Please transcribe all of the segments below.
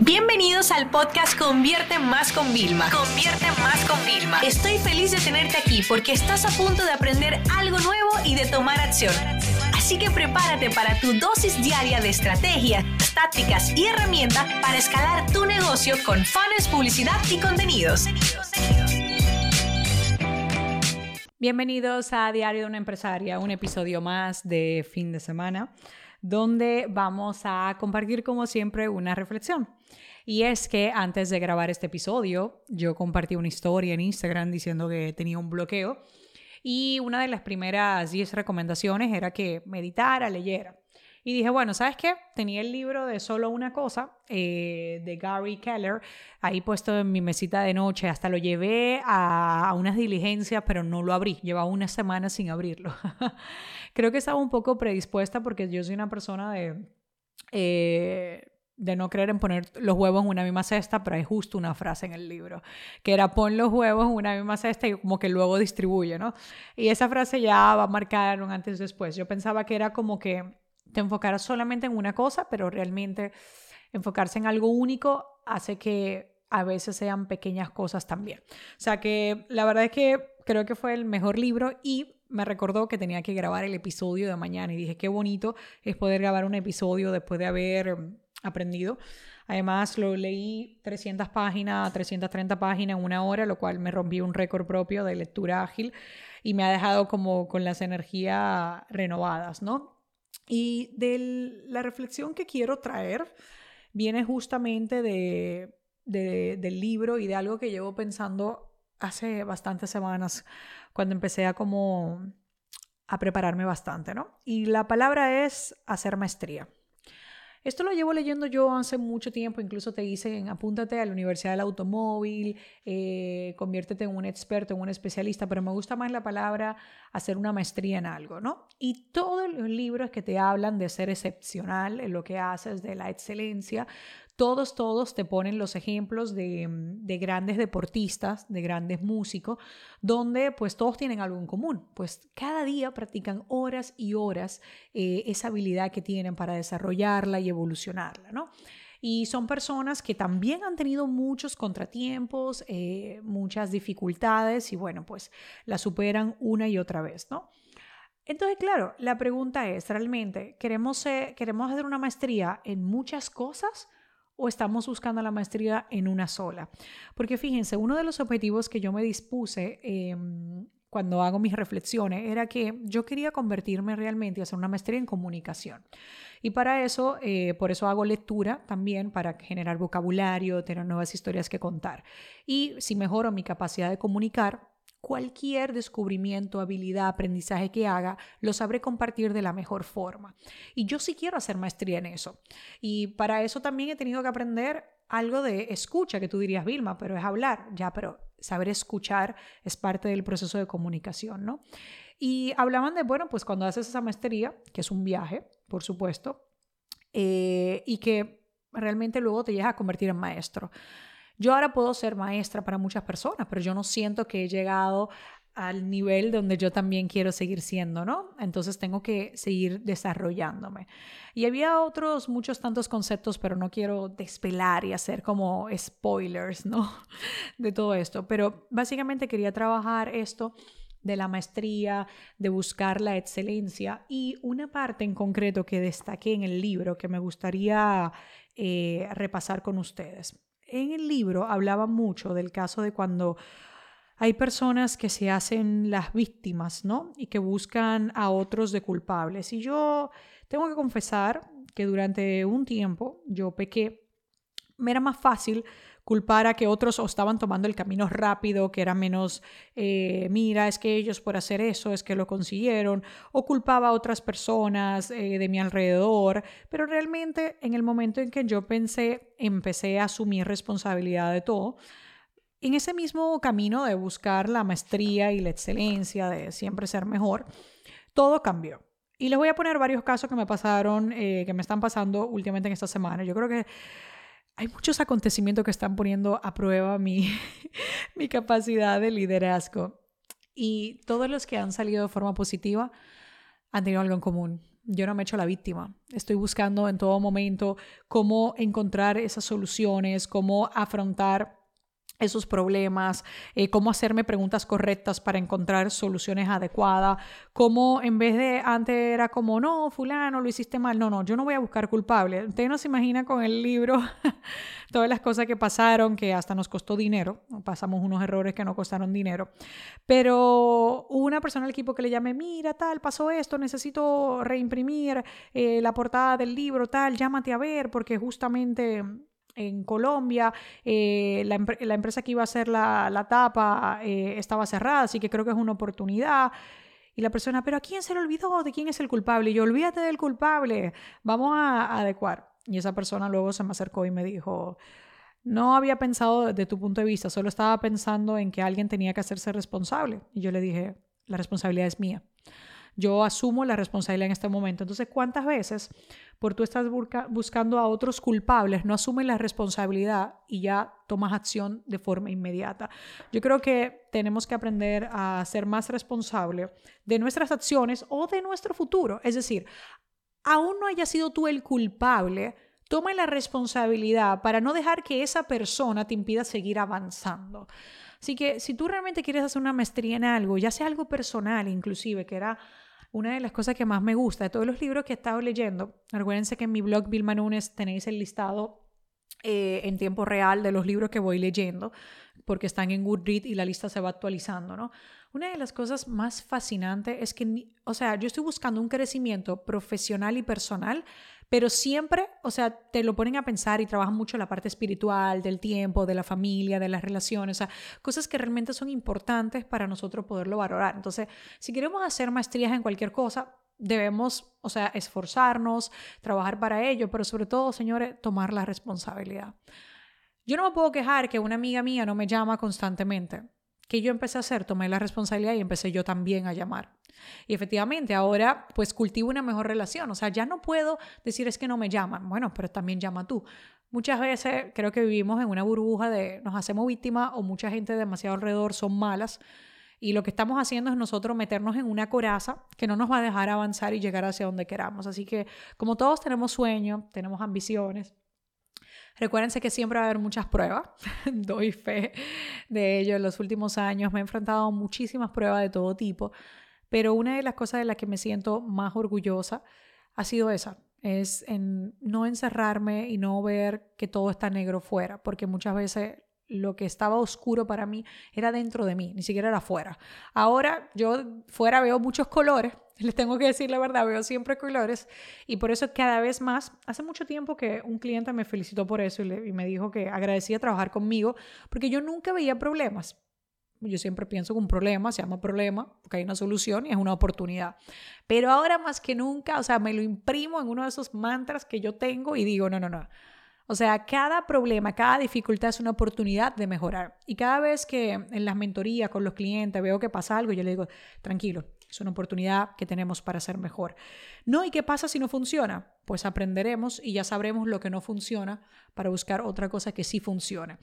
Bienvenidos al podcast Convierte Más con Vilma. Convierte Más con Vilma. Estoy feliz de tenerte aquí porque estás a punto de aprender algo nuevo y de tomar acción. Así que prepárate para tu dosis diaria de estrategias, tácticas y herramientas para escalar tu negocio con fans, publicidad y contenidos. Bienvenidos a Diario de una Empresaria, un episodio más de fin de semana, donde vamos a compartir como siempre una reflexión. Y es que antes de grabar este episodio, yo compartí una historia en Instagram diciendo que tenía un bloqueo y una de las primeras 10 recomendaciones era que meditara, leyera. Y dije, bueno, ¿sabes qué? Tenía el libro de Solo una cosa eh, de Gary Keller ahí puesto en mi mesita de noche. Hasta lo llevé a, unas diligencias, pero no lo abrí. Llevaba una semana sin abrirlo. Creo que estaba un poco predispuesta porque yo soy una persona de... Eh, de no creer en poner los huevos en una misma cesta, pero hay justo una frase en el libro, que era pon los huevos en una misma cesta y como que luego distribuye, ¿no? Y esa frase ya va a marcar un antes y después. Yo pensaba que era como que te solamente en una cosa, pero realmente enfocarse en algo único hace que a veces sean pequeñas cosas también. O sea que la verdad es que creo que fue el mejor libro y me recordó que tenía que grabar el episodio de mañana y dije, qué bonito es poder grabar un episodio después de haber mm, aprendido. Además, lo leí 300 páginas, 330 páginas en una hora, lo cual me rompió un récord propio de lectura ágil y me ha dejado como con las energías renovadas, ¿no? Y de la reflexión que quiero traer viene justamente de, del libro y de algo que llevo pensando hace bastantes semanas cuando empecé a como a prepararme bastante, ¿no? Y la palabra es hacer maestría. Esto lo llevo leyendo yo hace mucho tiempo, incluso te dicen, apúntate a la Universidad del Automóvil, eh, conviértete en un experto, en un especialista, pero me gusta más la palabra hacer una maestría en algo, ¿no? Y todos los libros que te hablan de ser excepcional en lo que haces, de la excelencia, todos, todos te ponen los ejemplos de, grandes deportistas, de grandes músicos, donde pues todos tienen algo en común, pues cada día practican horas y horas eh, esa habilidad que tienen para desarrollarla y evolucionarla, ¿no? Y son personas que también han tenido muchos contratiempos, eh, muchas dificultades y bueno, pues la superan una y otra vez, ¿no? Entonces, claro, la pregunta es, ¿realmente queremos, queremos hacer una maestría en muchas cosas? O estamos buscando la maestría en una sola. Porque fíjense, uno de los objetivos que yo me dispuse em, cuando hago mis reflexiones era que yo quería convertirme realmente y hacer una maestría en comunicación. Y para eso, eh, por eso hago lectura también, para generar vocabulario, tener nuevas historias que contar. Y si mejoro mi capacidad de comunicar, cualquier descubrimiento, habilidad, aprendizaje que haga, lo sabré compartir de la mejor forma. Y yo sí quiero hacer maestría en eso. Y para eso también he tenido que aprender algo de escucha, que tú dirías, Vilma, pero es hablar, ya, pero saber escuchar es parte del proceso de comunicación, ¿no? Y hablaban de, bueno, pues cuando haces esa maestría, que es un viaje, por supuesto, eh, y que realmente luego te llegas a convertir en maestro. Yo ahora puedo ser maestra para muchas personas, pero yo no siento que he llegado al nivel donde yo también quiero seguir siendo, ¿no? Entonces tengo que seguir desarrollándome. Y había otros, muchos tantos conceptos, pero no quiero despelar y hacer como spoilers, ¿no? De todo esto. Pero básicamente quería trabajar esto de la maestría, de buscar la excelencia y una parte en concreto que destaqué en el libro que me gustaría eh, repasar con ustedes en el libro hablaba mucho del caso de cuando hay personas que se hacen las víctimas, ¿no? Y que buscan a otros de culpables. Y yo tengo que confesar que durante un tiempo yo pequé, me era más fácil culpar a que otros estaban tomando el camino rápido, que era menos, eh, mira, es que ellos por hacer eso es que lo consiguieron, o culpaba a otras personas eh, de mi alrededor, pero realmente en el momento en que yo pensé, empecé a asumir responsabilidad de todo, en ese mismo camino de buscar la maestría y la excelencia, de siempre ser mejor, todo cambió. Y les voy a poner varios casos que me pasaron, eh, que me están pasando últimamente en esta semana. Yo creo que hay muchos acontecimientos que están poniendo a prueba mi, mi capacidad de liderazgo. Y todos los que han salido de forma positiva han tenido algo en común. yo no me echo la víctima. Estoy buscando en todo momento cómo encontrar esas soluciones, cómo afrontar esos problemas, eh, cómo hacerme preguntas correctas para encontrar soluciones adecuadas, cómo en vez de antes era como, no, fulano, lo hiciste mal, no, no, yo no voy a buscar culpable. Usted no se imagina con el libro todas las cosas que pasaron, que hasta nos costó dinero, pasamos unos errores que no costaron dinero, pero una persona del equipo que le llamé, mira, tal, pasó esto, necesito reimprimir eh, la portada del libro, tal, llámate a ver, porque justamente en Colombia, eh, la, empresa que iba a hacer la, tapa eh, estaba cerrada, así que creo que es una oportunidad. Y la persona, pero ¿a quién se le olvidó? ¿De quién es el culpable? Y yo, olvídate del culpable, vamos a, adecuar. Y esa persona luego se me acercó y me dijo, no había pensado desde tu punto de vista, solo estaba pensando en que alguien tenía que hacerse responsable. Y yo le dije, la responsabilidad es mía. Yo asumo la responsabilidad en este momento. Entonces, ¿cuántas veces por tú estás buscando a otros culpables, no asumes la responsabilidad y ya tomas acción de forma inmediata? Yo creo que tenemos que aprender a ser más responsable de nuestras acciones o de nuestro futuro. Es decir, aún no haya sido tú el culpable, toma la responsabilidad para no dejar que esa persona te impida seguir avanzando. Así que si tú realmente quieres hacer una maestría en algo, ya sea algo personal inclusive, que era una de las cosas que más me gusta de todos los libros que he estado leyendo, recuérdense que en mi blog Vilma Nunes tenéis el listado eh, en tiempo real de los libros que voy leyendo, porque están en Goodreads y la lista se va actualizando, ¿no? Una de las cosas más fascinantes es que, o sea, yo estoy buscando un crecimiento profesional y personal, pero siempre, o sea, te lo ponen a pensar y trabajan mucho la parte espiritual, del tiempo, de la familia, de las relaciones, o sea, cosas que realmente son importantes para nosotros poderlo valorar. Entonces, si queremos hacer maestrías en cualquier cosa, debemos, o sea, esforzarnos, trabajar para ello, pero sobre todo, señores, tomar la responsabilidad. Yo no me puedo quejar que una amiga mía no me llama constantemente. Que yo empecé a hacer, tomé la responsabilidad y empecé yo también a llamar. Y efectivamente, ahora pues cultivo una mejor relación. O sea, ya no puedo decir es que no me llaman. Bueno, pero también llama tú. Muchas veces creo que vivimos en una burbuja de nos hacemos víctimas o mucha gente demasiado alrededor son malas. Y lo que estamos haciendo es nosotros meternos en una coraza que no nos va a dejar avanzar y llegar hacia donde queramos. Así que como todos tenemos sueños, tenemos ambiciones, Recuérdense que siempre va a haber muchas pruebas, doy fe de ello. En los últimos años me he enfrentado a muchísimas pruebas de todo tipo pero una de las cosas de las que me siento más orgullosa ha sido esa, es en no encerrarme y no ver que todo está negro fuera, porque muchas veces lo que estaba oscuro para mí era dentro de mí, ni siquiera era afuera. Ahora yo fuera veo muchos colores, les tengo que decir la verdad, veo siempre colores y por eso cada vez más, hace mucho tiempo que un cliente me felicitó por eso y, y me dijo que agradecía trabajar conmigo porque yo nunca veía problemas. Yo siempre pienso que un problema se llama problema porque hay una solución y es una oportunidad. Pero ahora más que nunca, o sea, me lo imprimo en uno de esos mantras que yo tengo y digo, no, no, no. O sea, cada problema, cada dificultad es una oportunidad de mejorar. Y cada vez que en las mentorías con los clientes veo que pasa algo, yo le digo, tranquilo, es una oportunidad que tenemos para ser mejor. No, ¿y qué pasa si no funciona? Pues aprenderemos y ya sabremos lo que no funciona para buscar otra cosa que sí funcione.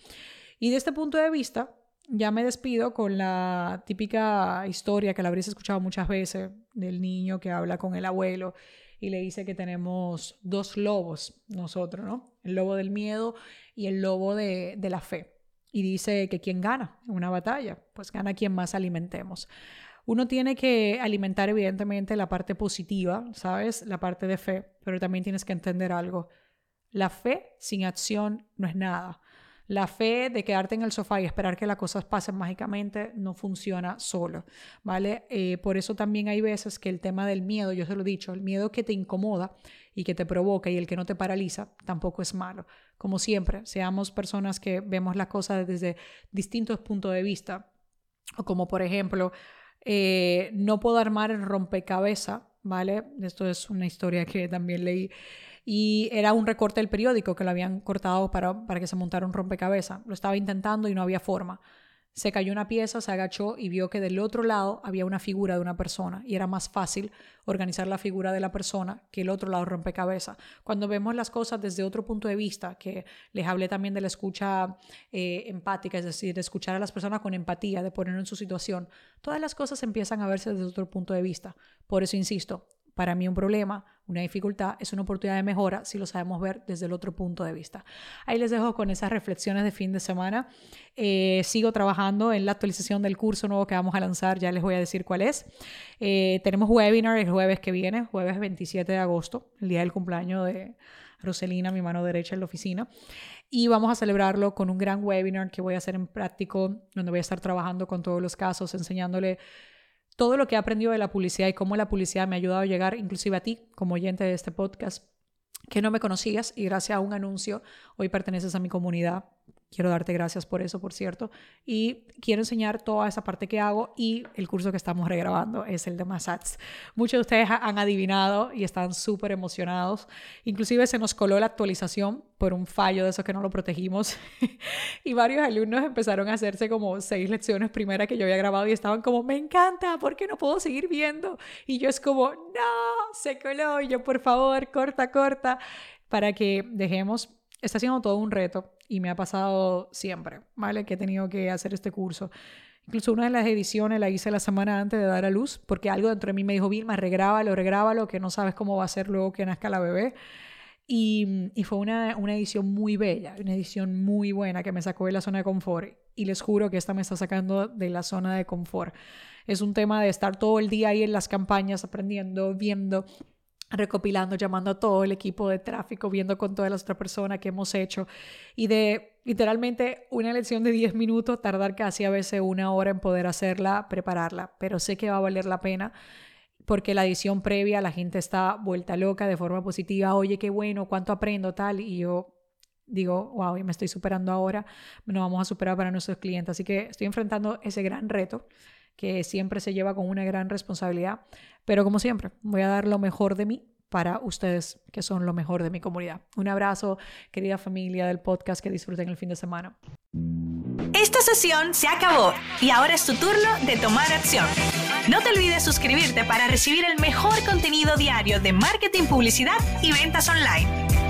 Y de este punto de vista, ya me despido con la típica historia que la habréis escuchado muchas veces del niño que habla con el abuelo y le dice que tenemos dos lobos nosotros, ¿no? El lobo del miedo y el lobo de, de la fe. Y dice que quien gana en una batalla, pues gana quien más alimentemos. Uno tiene que alimentar evidentemente la parte positiva, ¿sabes? La parte de fe, pero también tienes que entender algo. La fe sin acción no es nada. La fe de quedarte en el sofá y esperar que las cosas pasen mágicamente no funciona solo, ¿vale? Eh, por eso también hay veces que el tema del miedo, yo se lo he dicho, el miedo que te incomoda y que te provoca y el que no te paraliza tampoco es malo. Como siempre, seamos personas que vemos las cosas desde distintos puntos de vista, como por ejemplo, eh, no puedo armar el rompecabezas, ¿vale? Esto es una historia que también leí y era un recorte del periódico que lo habían cortado para, para que se montara un rompecabezas. Lo estaba intentando y no había forma. Se cayó una pieza, se agachó y vio que del otro lado había una figura de una persona y era más fácil organizar la figura de la persona que el otro lado rompecabezas. Cuando vemos las cosas desde otro punto de vista, que les hablé también de la escucha eh, empática, es decir, de escuchar a las personas con empatía, de ponerlo en su situación, todas las cosas empiezan a verse desde otro punto de vista. Por eso insisto, para mí un problema, una dificultad, es una oportunidad de mejora si lo sabemos ver desde el otro punto de vista. Ahí les dejo con esas reflexiones de fin de semana. Eh, sigo trabajando en la actualización del curso nuevo que vamos a lanzar, ya les voy a decir cuál es. Eh, tenemos webinar el jueves que viene, jueves 27 de agosto, el día del cumpleaños de Roselina, mi mano derecha en la oficina. Y vamos a celebrarlo con un gran webinar que voy a hacer en práctico, donde voy a estar trabajando con todos los casos, enseñándole todo lo que he aprendido de la publicidad y cómo la publicidad me ha ayudado a llegar inclusive a ti como oyente de este podcast que no me conocías y gracias a un anuncio hoy perteneces a mi comunidad Quiero darte gracias por eso, por cierto. Y quiero enseñar toda esa parte que hago y el curso que estamos regrabando es el de Massats. Muchos de ustedes han adivinado y están súper emocionados. Inclusive se nos coló la actualización por un fallo de eso que no lo protegimos. y varios alumnos empezaron a hacerse como seis lecciones primera que yo había grabado y estaban como, me encanta, ¿por qué no puedo seguir viendo? Y yo es como, no, se coló. Y yo, por favor, corta, corta, para que dejemos está siendo todo un reto y me ha pasado siempre, ¿vale? Que he tenido que hacer este curso. Incluso una de las ediciones la hice la semana antes de dar a luz, porque algo dentro de mí me dijo, Vilma, regrábalo, regrábalo, que no sabes cómo va a ser luego que nazca la bebé. Y, y fue una, una, edición muy bella, una edición muy buena que me sacó de la zona de confort. Y les juro que esta me está sacando de la zona de confort. Es un tema de estar todo el día ahí en las campañas, aprendiendo, viendo, recopilando, llamando a todo el equipo de tráfico, viendo con todas las otras personas que hemos hecho. Y de literalmente una lección de 10 minutos, tardar casi a veces una hora en poder hacerla, prepararla, pero sé que va a valer la pena porque la edición previa la gente está vuelta loca de forma positiva, oye, qué bueno, cuánto aprendo tal, y yo digo, wow, me estoy superando ahora, nos vamos a superar para nuestros clientes, así que estoy enfrentando ese gran reto que siempre se lleva con una gran responsabilidad. Pero como siempre, voy a dar lo mejor de mí para ustedes que son lo mejor de mi comunidad. Un abrazo, querida familia del podcast, que disfruten el fin de semana. Esta sesión se acabó y ahora es tu turno de tomar acción. No te olvides suscribirte para recibir el mejor contenido diario de marketing, publicidad y ventas online.